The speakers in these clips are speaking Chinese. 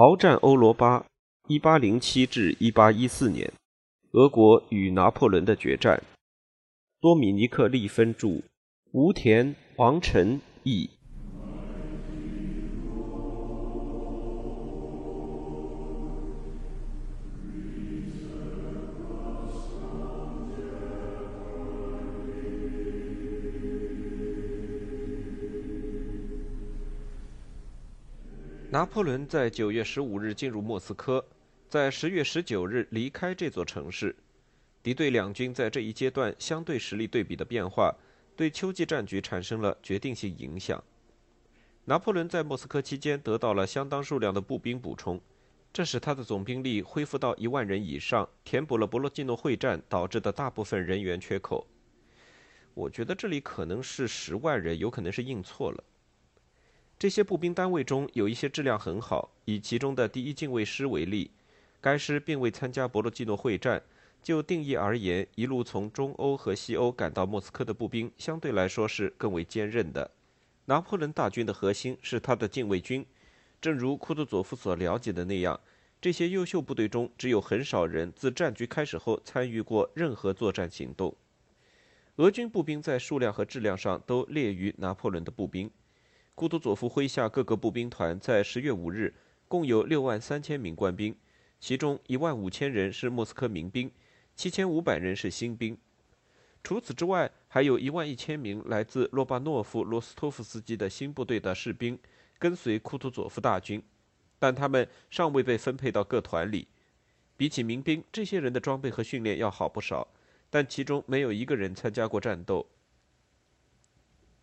鏖战欧罗巴，一八零七至一八一四年，俄国与拿破仑的决战。多米尼克·利芬著，吴田、王晨译。拿破仑在九月十五日进入莫斯科，在十月十九日离开这座城市。敌对两军在这一阶段相对实力对比的变化，对秋季战局产生了决定性影响。拿破仑在莫斯科期间得到了相当数量的步兵补充，这使他的总兵力恢复到一万人以上，填补了博罗季诺会战导致的大部分人员缺口。我觉得这里可能是十万人，有可能是印错了。这些步兵单位中有一些质量很好，以其中的第一近卫师为例，该师并未参加博罗季诺会战。就定义而言，一路从中欧和西欧赶到莫斯科的步兵相对来说是更为坚韧的。拿破仑大军的核心是他的禁卫军，正如库图佐夫所了解的那样，这些优秀部队中只有很少人自战局开始后参与过任何作战行动。俄军步兵在数量和质量上都劣于拿破仑的步兵。库图佐夫麾下各个步兵团在十月五日共有六万三千名官兵，其中一万五千人是莫斯科民兵，七千五百人是新兵。除此之外，还有一万一千名来自洛巴诺夫罗斯托夫斯基的新部队的士兵跟随库图佐夫大军，但他们尚未被分配到各团里。比起民兵，这些人的装备和训练要好不少，但其中没有一个人参加过战斗。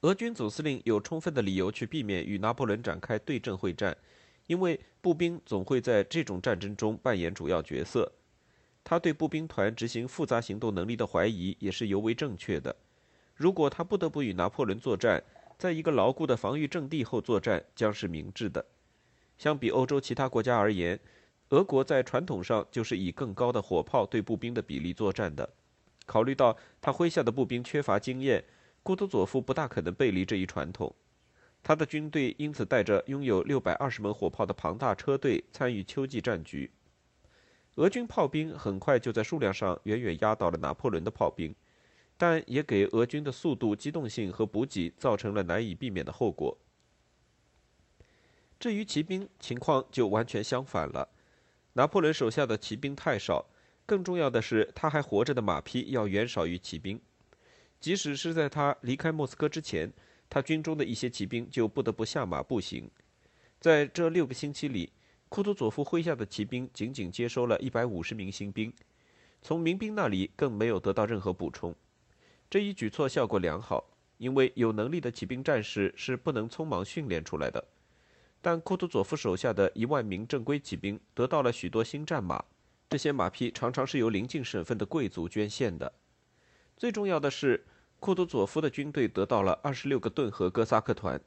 俄军总司令有充分的理由去避免与拿破仑展开对阵会战，因为步兵总会在这种战争中扮演主要角色。他对步兵团执行复杂行动能力的怀疑也是尤为正确的。如果他不得不与拿破仑作战，在一个牢固的防御阵地后作战将是明智的。相比欧洲其他国家而言，俄国在传统上就是以更高的火炮对步兵的比例作战的。考虑到他麾下的步兵缺乏经验。库图佐夫不大可能背离这一传统，他的军队因此带着拥有六百二十门火炮的庞大车队参与秋季战局。俄军炮兵很快就在数量上远远压倒了拿破仑的炮兵，但也给俄军的速度、机动性和补给造成了难以避免的后果。至于骑兵，情况就完全相反了。拿破仑手下的骑兵太少，更重要的是，他还活着的马匹要远少于骑兵。即使是在他离开莫斯科之前，他军中的一些骑兵就不得不下马步行。在这六个星期里，库图佐夫麾下的骑兵仅仅接收了一百五十名新兵，从民兵那里更没有得到任何补充。这一举措效果良好，因为有能力的骑兵战士是不能匆忙训练出来的。但库图佐夫手下的一万名正规骑兵得到了许多新战马，这些马匹常常是由邻近省份的贵族捐献的。最重要的是，库图佐夫的军队得到了二十六个顿河哥萨克团，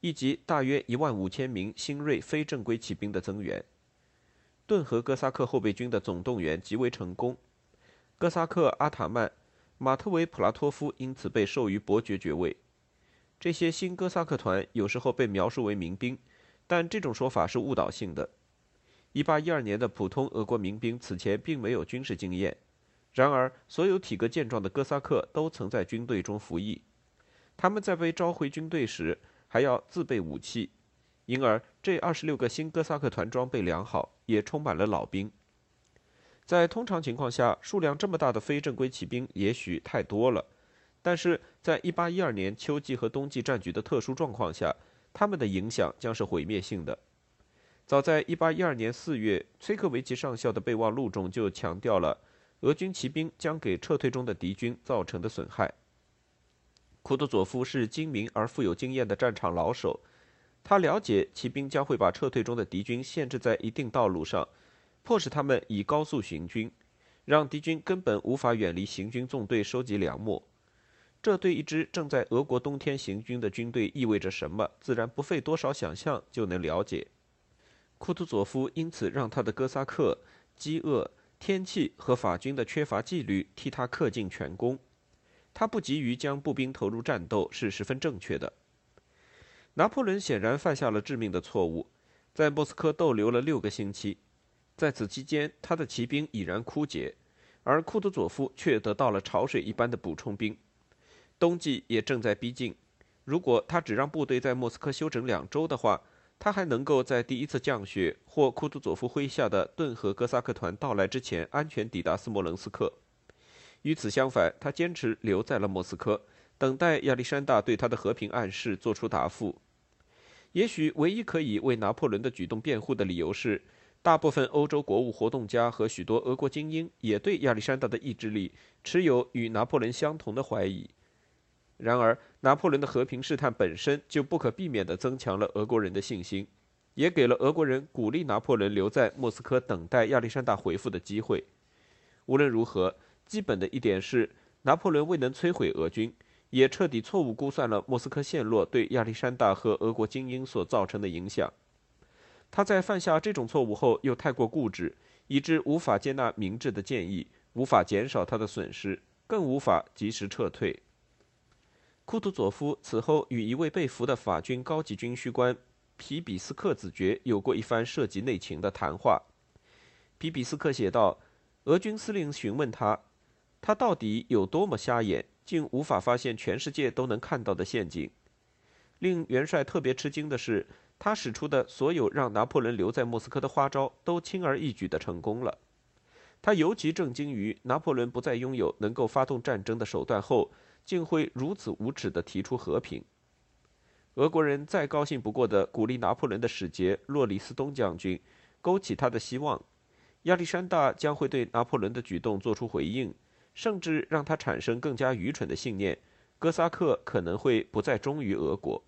以及大约一万五千名新锐非正规骑兵的增援。顿河哥萨克后备军的总动员极为成功，哥萨克阿塔曼马特维普拉托夫因此被授予伯爵爵位。这些新哥萨克团有时候被描述为民兵，但这种说法是误导性的。一八一二年的普通俄国民兵此前并没有军事经验。然而，所有体格健壮的哥萨克都曾在军队中服役。他们在被召回军队时还要自备武器，因而这二十六个新哥萨克团装备良好，也充满了老兵。在通常情况下，数量这么大的非正规骑兵也许太多了，但是在一八一二年秋季和冬季战局的特殊状况下，他们的影响将是毁灭性的。早在一八一二年四月，崔克维奇上校的备忘录中就强调了。俄军骑兵将给撤退中的敌军造成的损害。库图佐夫是精明而富有经验的战场老手，他了解骑兵将会把撤退中的敌军限制在一定道路上，迫使他们以高速行军，让敌军根本无法远离行军纵队收集粮秣。这对一支正在俄国冬天行军的军队意味着什么，自然不费多少想象就能了解。库图佐夫因此让他的哥萨克饥饿。天气和法军的缺乏纪律替他恪尽全功，他不急于将步兵投入战斗是十分正确的。拿破仑显然犯下了致命的错误，在莫斯科逗留了六个星期。在此期间，他的骑兵已然枯竭，而库图佐夫却得到了潮水一般的补充兵。冬季也正在逼近，如果他只让部队在莫斯科休整两周的话，他还能够在第一次降雪或库图佐夫麾下的顿河哥萨克团到来之前安全抵达斯摩棱斯克。与此相反，他坚持留在了莫斯科，等待亚历山大对他的和平暗示做出答复。也许唯一可以为拿破仑的举动辩护的理由是，大部分欧洲国务活动家和许多俄国精英也对亚历山大的意志力持有与拿破仑相同的怀疑。然而，拿破仑的和平试探本身就不可避免地增强了俄国人的信心，也给了俄国人鼓励拿破仑留在莫斯科等待亚历山大回复的机会。无论如何。基本的一点是，拿破仑未能摧毁俄军，也彻底错误估算了莫斯科陷落对亚历山大和俄国精英所造成的影响。他在犯下这种错误后，又太过固执，以致无法接纳明智的建议，无法减少他的损失，更无法及时撤退。库图佐夫此后与一位被俘的法军高级军需官皮比斯克子爵有过一番涉及内情的谈话。皮比斯克写道：“俄军司令询问他。”他到底有多么瞎眼，竟无法发现全世界都能看到的陷阱？令元帅特别吃惊的是，他使出的所有让拿破仑留在莫斯科的花招都轻而易举地成功了。他尤其震惊于拿破仑不再拥有能够发动战争的手段后，竟会如此无耻地提出和平。俄国人再高兴不过的鼓励拿破仑的使节洛里斯东将军，勾起他的希望：亚历山大将会对拿破仑的举动做出回应。甚至让他产生更加愚蠢的信念：哥萨克可能会不再忠于俄国。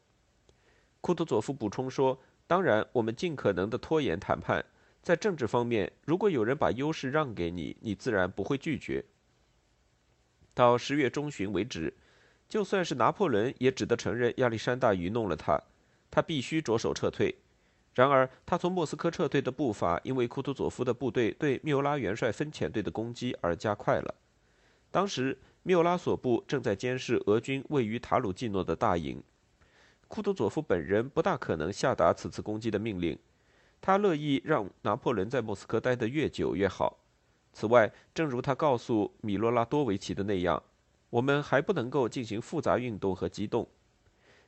库图佐夫补充说：“当然，我们尽可能的拖延谈判。在政治方面，如果有人把优势让给你，你自然不会拒绝。”到十月中旬为止，就算是拿破仑也只得承认亚历山大愚弄了他，他必须着手撤退。然而，他从莫斯科撤退的步伐因为库图佐夫的部队对缪拉元帅分遣队的攻击而加快了。当时，缪拉索部正在监视俄军位于塔鲁季诺的大营。库图佐夫本人不大可能下达此次攻击的命令，他乐意让拿破仑在莫斯科待得越久越好。此外，正如他告诉米洛拉多维奇的那样，我们还不能够进行复杂运动和机动。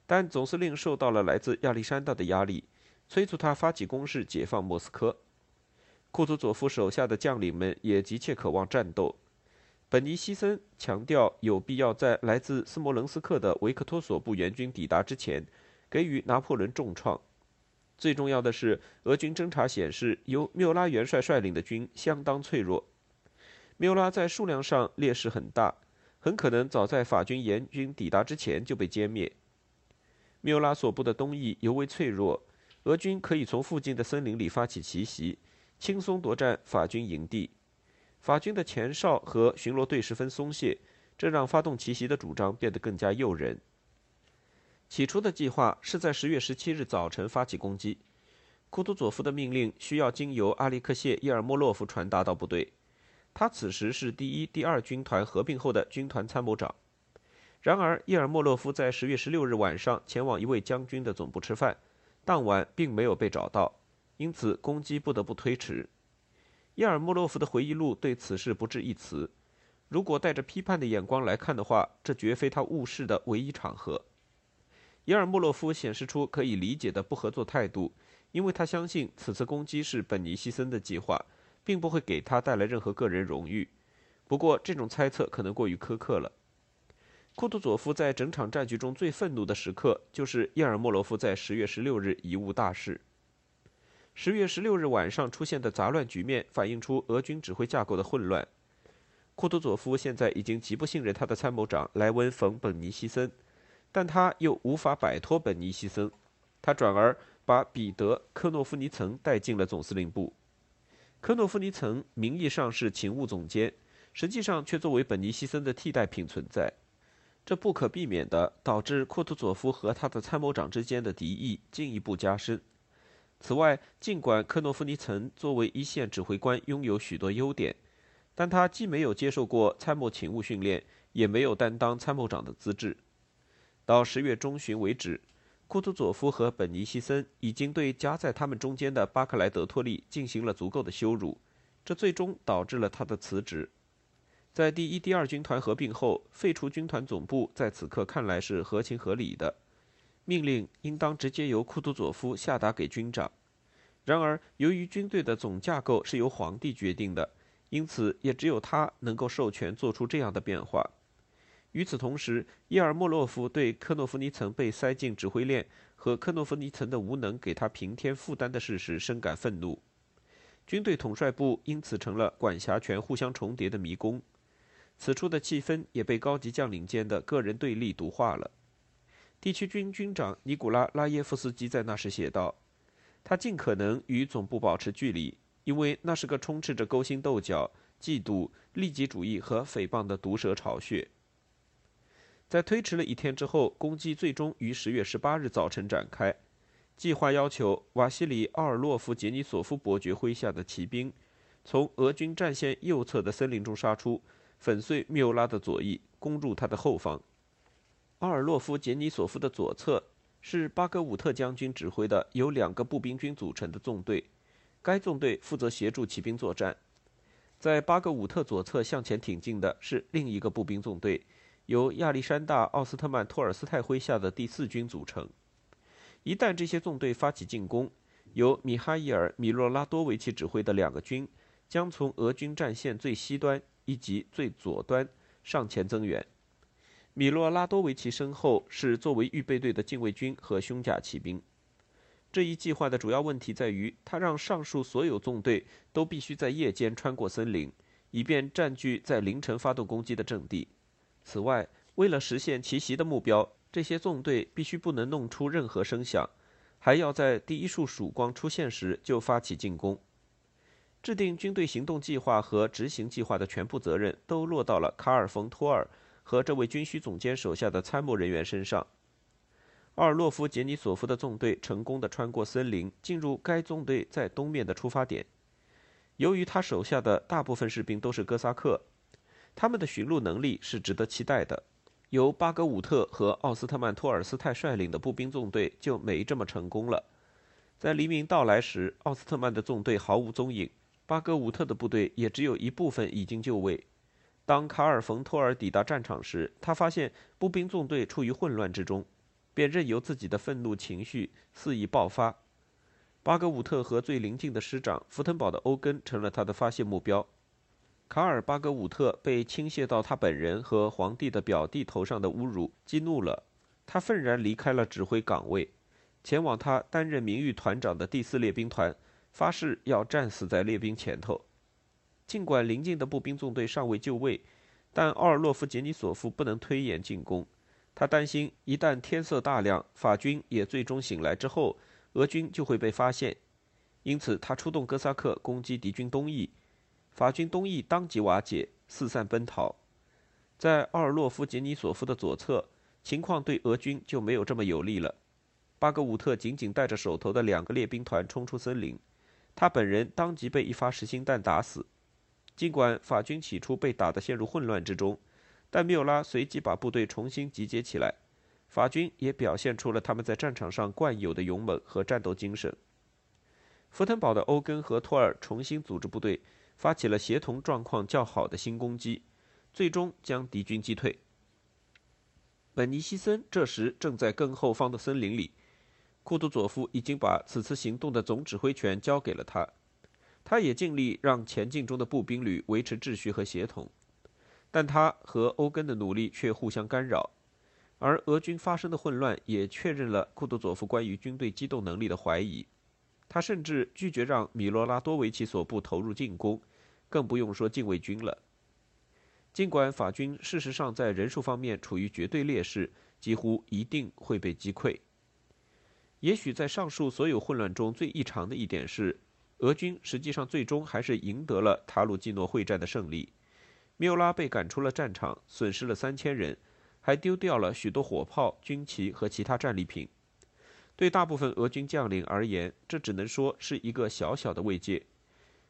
但总司令受到了来自亚历山大的压力，催促他发起攻势，解放莫斯科。库图佐夫手下的将领们也急切渴望战斗。本尼西森强调，有必要在来自斯摩棱斯克的维克托索部援军抵达之前，给予拿破仑重创。最重要的是，俄军侦察显示，由缪拉元帅率领的军相当脆弱。缪拉在数量上劣势很大，很可能早在法军援军抵达之前就被歼灭。缪拉所部的东翼尤为脆弱，俄军可以从附近的森林里发起奇袭，轻松夺占法军营地。法军的前哨和巡逻队十分松懈，这让发动奇袭的主张变得更加诱人。起初的计划是在十月十七日早晨发起攻击。库图佐夫的命令需要经由阿利克谢·伊尔莫洛夫传达到部队，他此时是第一、第二军团合并后的军团参谋长。然而，伊尔莫洛夫在十月十六日晚上前往一位将军的总部吃饭，当晚并没有被找到，因此攻击不得不推迟。伊尔莫洛夫的回忆录对此事不置一词。如果带着批判的眼光来看的话，这绝非他误事的唯一场合。伊尔莫洛夫显示出可以理解的不合作态度，因为他相信此次攻击是本尼西森的计划，并不会给他带来任何个人荣誉。不过，这种猜测可能过于苛刻了。库图佐夫在整场战局中最愤怒的时刻，就是伊尔莫洛夫在十月十六日贻误大事。十月十六日晚上出现的杂乱局面，反映出俄军指挥架构的混乱。库图佐夫现在已经极不信任他的参谋长莱温·冯·本尼西森，但他又无法摆脱本尼西森，他转而把彼得·科诺夫尼岑带进了总司令部。科诺夫尼岑名义上是勤务总监，实际上却作为本尼西森的替代品存在，这不可避免地导致库图佐夫和他的参谋长之间的敌意进一步加深。此外，尽管科诺夫尼岑作为一线指挥官拥有许多优点，但他既没有接受过参谋勤务训练，也没有担当参谋长的资质。到十月中旬为止，库图佐夫和本尼西森已经对夹在他们中间的巴克莱德托利进行了足够的羞辱，这最终导致了他的辞职。在第一、第二军团合并后，废除军团总部在此刻看来是合情合理的，命令应当直接由库图佐夫下达给军长。然而，由于军队的总架构是由皇帝决定的，因此也只有他能够授权做出这样的变化。与此同时，叶尔莫洛夫对科诺夫尼岑被塞进指挥链和科诺夫尼岑的无能给他平添负担的事实深感愤怒。军队统帅部因此成了管辖权互相重叠的迷宫。此处的气氛也被高级将领间的个人对立毒化了。地区军军长尼古拉拉耶夫斯基在那时写道：“他尽可能与总部保持距离，因为那是个充斥着勾心斗角、嫉妒、利己主义和诽谤的毒蛇巢穴。”在推迟了一天之后，攻击最终于十月十八日早晨展开。计划要求瓦西里奥尔洛夫杰尼索夫伯爵麾下的骑兵从俄军战线右侧的森林中杀出，粉碎缪拉的左翼，攻入他的后方。奥尔洛夫杰尼索夫的左侧是巴格武特将军指挥的由两个步兵军组成的纵队，该纵队负责协助骑兵作战。在巴格武特左侧向前挺进的是另一个步兵纵队。由亚历山大·奥斯特曼托尔斯泰麾下的第四军组成。一旦这些纵队发起进攻，由米哈伊尔·米洛拉多维奇指挥的两个军将从俄军战线最西端以及最左端上前增援。米洛拉多维奇身后是作为预备队的禁卫军和胸甲骑兵。这一计划的主要问题在于，他让上述所有纵队都必须在夜间穿过森林，以便占据在凌晨发动攻击的阵地。此外，为了实现奇袭的目标，这些纵队必须不能弄出任何声响，还要在第一束曙光出现时就发起进攻。制定军队行动计划和执行计划的全部责任都落到了卡尔·冯·托尔和这位军需总监手下的参谋人员身上。奥尔洛夫·杰尼索夫的纵队成功地穿过森林，进入该纵队在东面的出发点。由于他手下的大部分士兵都是哥萨克。他们的巡路能力是值得期待的。由巴格武特和奥斯特曼托尔斯泰率领的步兵纵队就没这么成功了。在黎明到来时，奥斯特曼的纵队毫无踪影，巴格武特的部队也只有一部分已经就位。当卡尔·冯·托尔抵达战场时，他发现步兵纵队处于混乱之中，便任由自己的愤怒情绪肆意爆发。巴格武特和最邻近的师长福腾堡的欧根成了他的发泄目标。卡尔巴格武特被倾泻到他本人和皇帝的表弟头上的侮辱激怒了，他愤然离开了指挥岗位，前往他担任名誉团长的第四列兵团，发誓要战死在列兵前头。尽管邻近的步兵纵队尚未就位，但奥尔洛夫杰尼索夫不能推延进攻。他担心一旦天色大亮，法军也最终醒来之后，俄军就会被发现，因此他出动哥萨克攻击敌军东翼。法军东翼当即瓦解，四散奔逃。在奥尔洛夫·杰尼索夫的左侧，情况对俄军就没有这么有利了。巴格武特仅仅带着手头的两个列兵团冲出森林，他本人当即被一发实心弹打死。尽管法军起初被打得陷入混乱之中，但缪拉随即把部队重新集结起来。法军也表现出了他们在战场上惯有的勇猛和战斗精神。福腾堡的欧根和托尔重新组织部队。发起了协同状况较好的新攻击，最终将敌军击退。本尼西森这时正在更后方的森林里，库图佐夫已经把此次行动的总指挥权交给了他，他也尽力让前进中的步兵旅维持秩序和协同，但他和欧根的努力却互相干扰，而俄军发生的混乱也确认了库图佐夫关于军队机动能力的怀疑。他甚至拒绝让米罗拉多维奇所部投入进攻，更不用说禁卫军了。尽管法军事实上在人数方面处于绝对劣势，几乎一定会被击溃。也许在上述所有混乱中最异常的一点是，俄军实际上最终还是赢得了塔鲁基诺会战的胜利。缪拉被赶出了战场，损失了三千人，还丢掉了许多火炮、军旗和其他战利品。对大部分俄军将领而言，这只能说是一个小小的慰藉；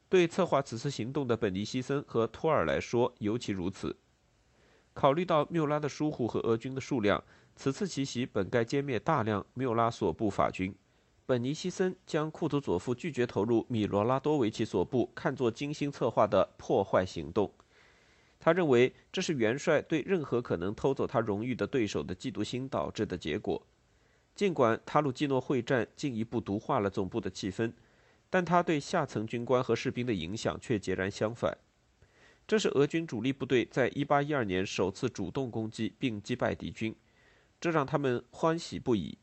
对策划此次行动的本尼西森和托尔来说尤其如此。考虑到缪拉的疏忽和俄军的数量，此次奇袭本该歼灭大量缪拉所部法军。本尼西森将库图佐夫拒绝投入米罗拉多维奇所部看作精心策划的破坏行动。他认为这是元帅对任何可能偷走他荣誉的对手的嫉妒心导致的结果。尽管塔鲁基诺会战进一步毒化了总部的气氛，但他对下层军官和士兵的影响却截然相反。这是俄军主力部队在1812年首次主动攻击并击败敌军，这让他们欢喜不已。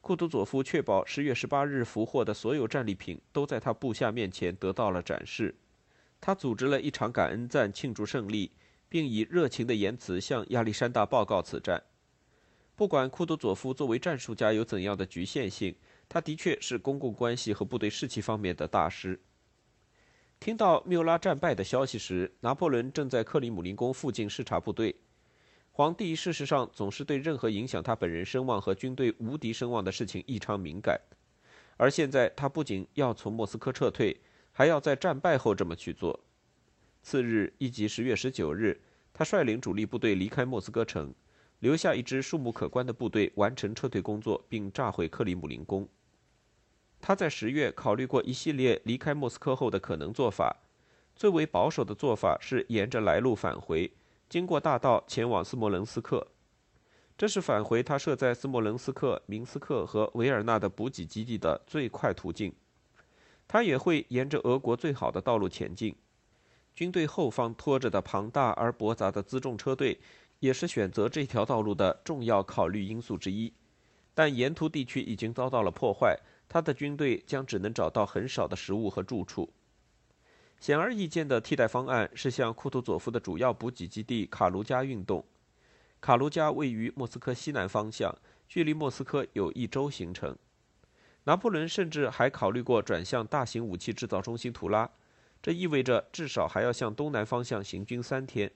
库图佐夫确保十月十八日俘获的所有战利品都在他部下面前得到了展示。他组织了一场感恩赞庆祝胜利，并以热情的言辞向亚历山大报告此战。不管库图佐夫作为战术家有怎样的局限性，他的确是公共关系和部队士气方面的大师。听到缪拉战败的消息时，拿破仑正在克里姆林宫附近视察部队。皇帝事实上总是对任何影响他本人声望和军队无敌声望的事情异常敏感，而现在他不仅要从莫斯科撤退，还要在战败后这么去做。次日，亦即十月十九日，他率领主力部队离开莫斯科城，留下一支数目可观的部队完成撤退工作，并炸毁克里姆林宫。他在十月考虑过一系列离开莫斯科后的可能做法，最为保守的做法是沿着来路返回。经过大道前往斯摩棱斯克，这是返回他设在斯摩棱斯克、明斯克和维尔纳的补给基地的最快途径。他也会沿着俄国最好的道路前进。军队后方拖着的庞大而驳杂的辎重车队，也是选择这条道路的重要考虑因素之一。但沿途地区已经遭到了破坏，他的军队将只能找到很少的食物和住处。显而易见的替代方案是向库图佐夫的主要补给基地卡卢加运动。卡卢加位于莫斯科西南方向，距离莫斯科有一周行程。拿破仑甚至还考虑过转向大型武器制造中心图拉，这意味着至少还要向东南方向行军三天。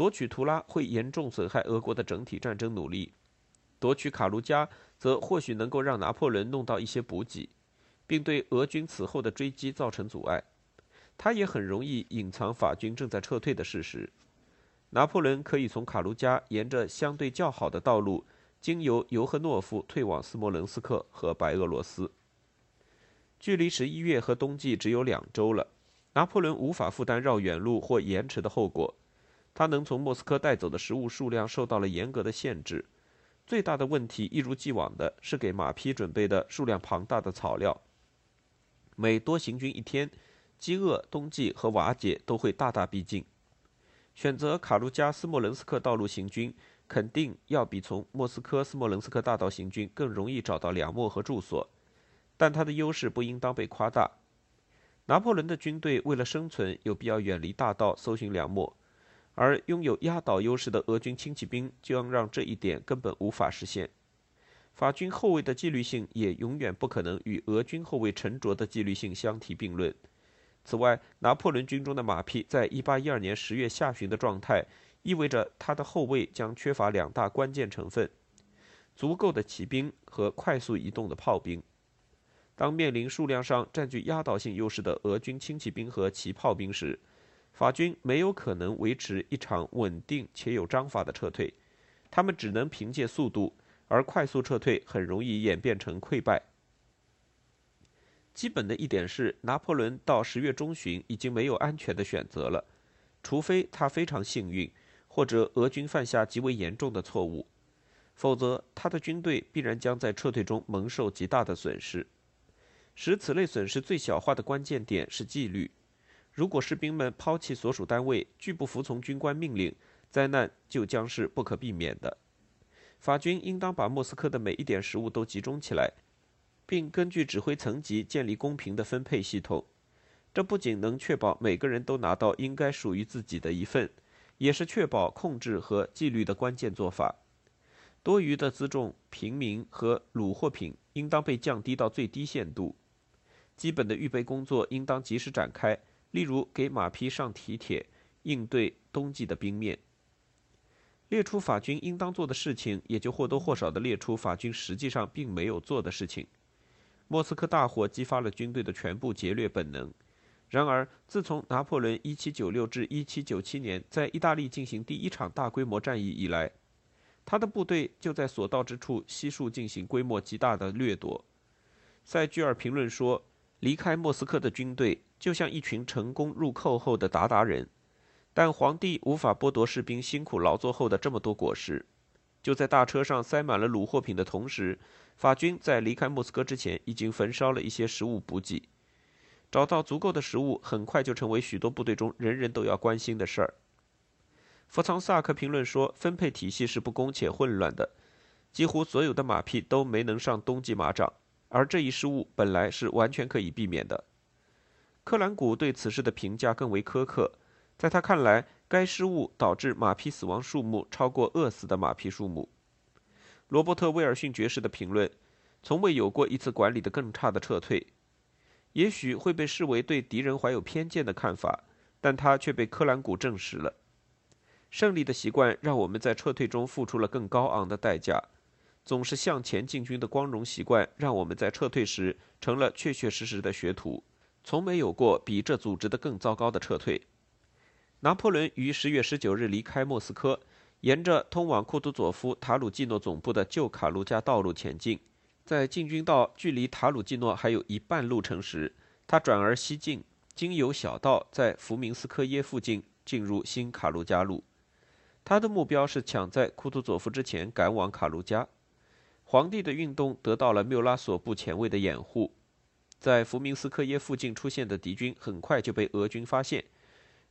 夺取图拉会严重损害俄国的整体战争努力，夺取卡卢加则或许能够让拿破仑弄到一些补给，并对俄军此后的追击造成阻碍。他也很容易隐藏法军正在撤退的事实。拿破仑可以从卡卢加沿着相对较好的道路，经由尤赫诺夫退往斯摩棱斯克和白俄罗斯。距离十一月和冬季只有两周了，拿破仑无法负担绕远路或延迟的后果。他能从莫斯科带走的食物数量受到了严格的限制。最大的问题一如既往的是给马匹准备的数量庞大的草料。每多行军一天。饥饿、冬季和瓦解都会大大逼近。选择卡卢加斯莫棱斯克道路行军，肯定要比从莫斯科斯莫棱斯克大道行军更容易找到粮秣和住所，但它的优势不应当被夸大。拿破仑的军队为了生存，有必要远离大道搜寻粮秣，而拥有压倒优势的俄军轻骑兵将让这一点根本无法实现。法军后卫的纪律性也永远不可能与俄军后卫沉着的纪律性相提并论。此外，拿破仑军中的马匹在1812年10月下旬的状态，意味着他的后卫将缺乏两大关键成分：足够的骑兵和快速移动的炮兵。当面临数量上占据压倒性优势的俄军轻骑兵和骑炮兵时，法军没有可能维持一场稳定且有章法的撤退，他们只能凭借速度，而快速撤退很容易演变成溃败。基本的一点是，拿破仑到十月中旬已经没有安全的选择了，除非他非常幸运，或者俄军犯下极为严重的错误，否则他的军队必然将在撤退中蒙受极大的损失。使此类损失最小化的关键点是纪律。如果士兵们抛弃所属单位，拒不服从军官命令，灾难就将是不可避免的。法军应当把莫斯科的每一点食物都集中起来。并根据指挥层级建立公平的分配系统，这不仅能确保每个人都拿到应该属于自己的一份，也是确保控制和纪律的关键做法。多余的辎重、平民和虏货品应当被降低到最低限度。基本的预备工作应当及时展开，例如给马匹上蹄铁，应对冬季的冰面。列出法军应当做的事情，也就或多或少地列出法军实际上并没有做的事情。莫斯科大火激发了军队的全部劫掠本能。然而，自从拿破仑1796至1797年在意大利进行第一场大规模战役以来，他的部队就在所到之处悉数进行规模极大的掠夺。塞居尔评论说：“离开莫斯科的军队就像一群成功入寇后的鞑靼人，但皇帝无法剥夺士兵辛苦劳作后的这么多果实。”就在大车上塞满了卤货品的同时，法军在离开莫斯科之前已经焚烧了一些食物补给。找到足够的食物，很快就成为许多部队中人人都要关心的事儿。弗桑萨克评论说：“分配体系是不公且混乱的，几乎所有的马匹都没能上冬季马场，而这一失误本来是完全可以避免的。”克兰古对此事的评价更为苛刻，在他看来，该失误导致马匹死亡数目超过饿死的马匹数目。罗伯特·威尔逊爵士的评论：“从未有过一次管理的更差的撤退。”也许会被视为对敌人怀有偏见的看法，但他却被科兰古证实了。胜利的习惯让我们在撤退中付出了更高昂的代价，总是向前进军的光荣习惯让我们在撤退时成了确确实实的学徒。从没有过比这组织的更糟糕的撤退。拿破仑于十月十九日离开莫斯科，沿着通往库图佐夫塔鲁季诺总部的旧卡卢加道路前进。在进军到距离塔鲁季诺还有一半路程时，他转而西进，经由小道在福明斯科耶附近进入新卡卢加路。他的目标是抢在库图佐夫之前赶往卡卢加。皇帝的运动得到了缪拉索部前卫的掩护，在福明斯科耶附近出现的敌军很快就被俄军发现。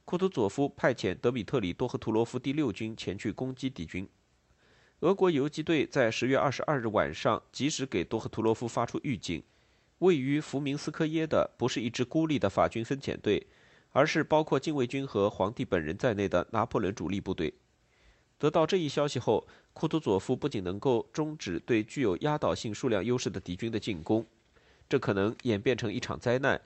库图佐夫派遣德米特里多赫图罗夫第六军前去攻击敌军。俄国游击队在十月二十二日晚上及时给多赫图罗夫发出预警：位于福明斯科耶的不是一支孤立的法军分遣队，而是包括禁卫军和皇帝本人在内的拿破仑主力部队。得到这一消息后，库图佐夫不仅能够终止对具有压倒性数量优势的敌军的进攻，这可能演变成一场灾难，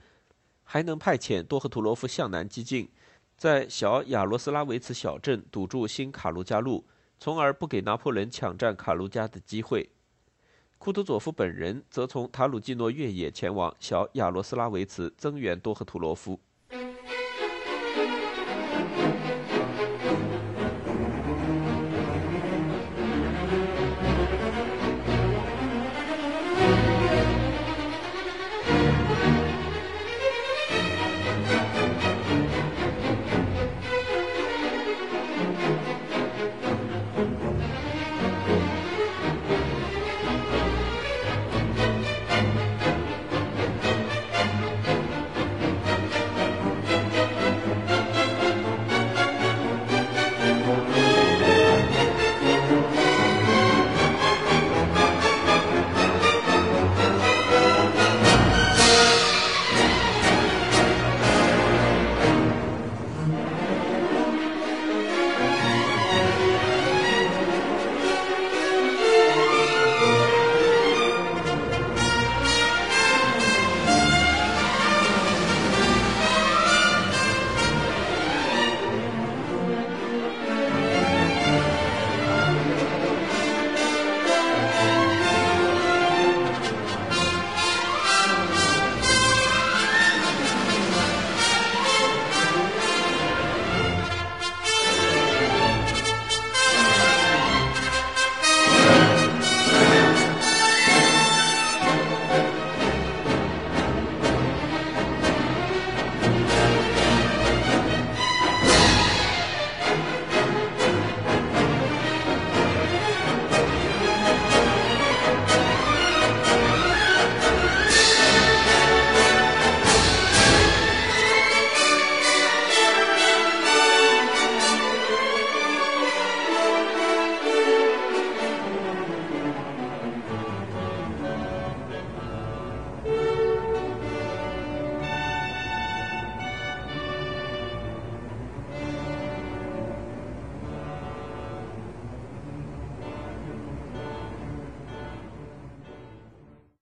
还能派遣多赫图罗夫向南激进，在小亚罗斯拉维茨小镇堵住新卡卢加路。从而不给拿破仑抢占卡卢加的机会。库图佐夫本人则从塔鲁季诺越野前往小亚罗斯拉维茨增援多赫图罗夫。